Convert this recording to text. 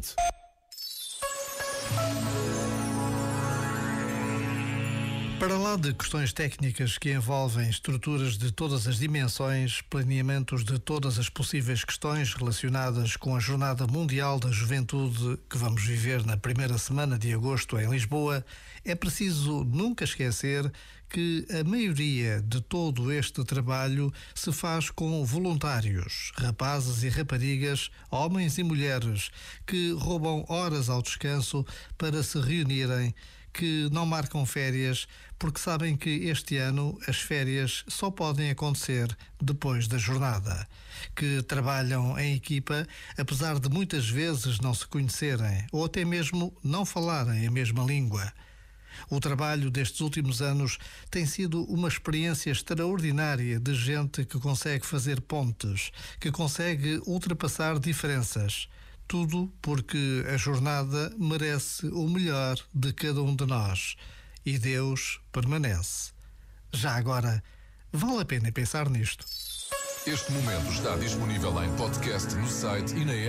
Notes. Para lá de questões técnicas que envolvem estruturas de todas as dimensões, planeamentos de todas as possíveis questões relacionadas com a Jornada Mundial da Juventude que vamos viver na primeira semana de agosto em Lisboa, é preciso nunca esquecer que a maioria de todo este trabalho se faz com voluntários, rapazes e raparigas, homens e mulheres, que roubam horas ao descanso para se reunirem que não marcam férias porque sabem que este ano as férias só podem acontecer depois da jornada. Que trabalham em equipa, apesar de muitas vezes não se conhecerem ou até mesmo não falarem a mesma língua. O trabalho destes últimos anos tem sido uma experiência extraordinária de gente que consegue fazer pontes, que consegue ultrapassar diferenças tudo porque a jornada merece o melhor de cada um de nós e Deus permanece. Já agora, vale a pena pensar nisto. Este momento está disponível em podcast no site e na app.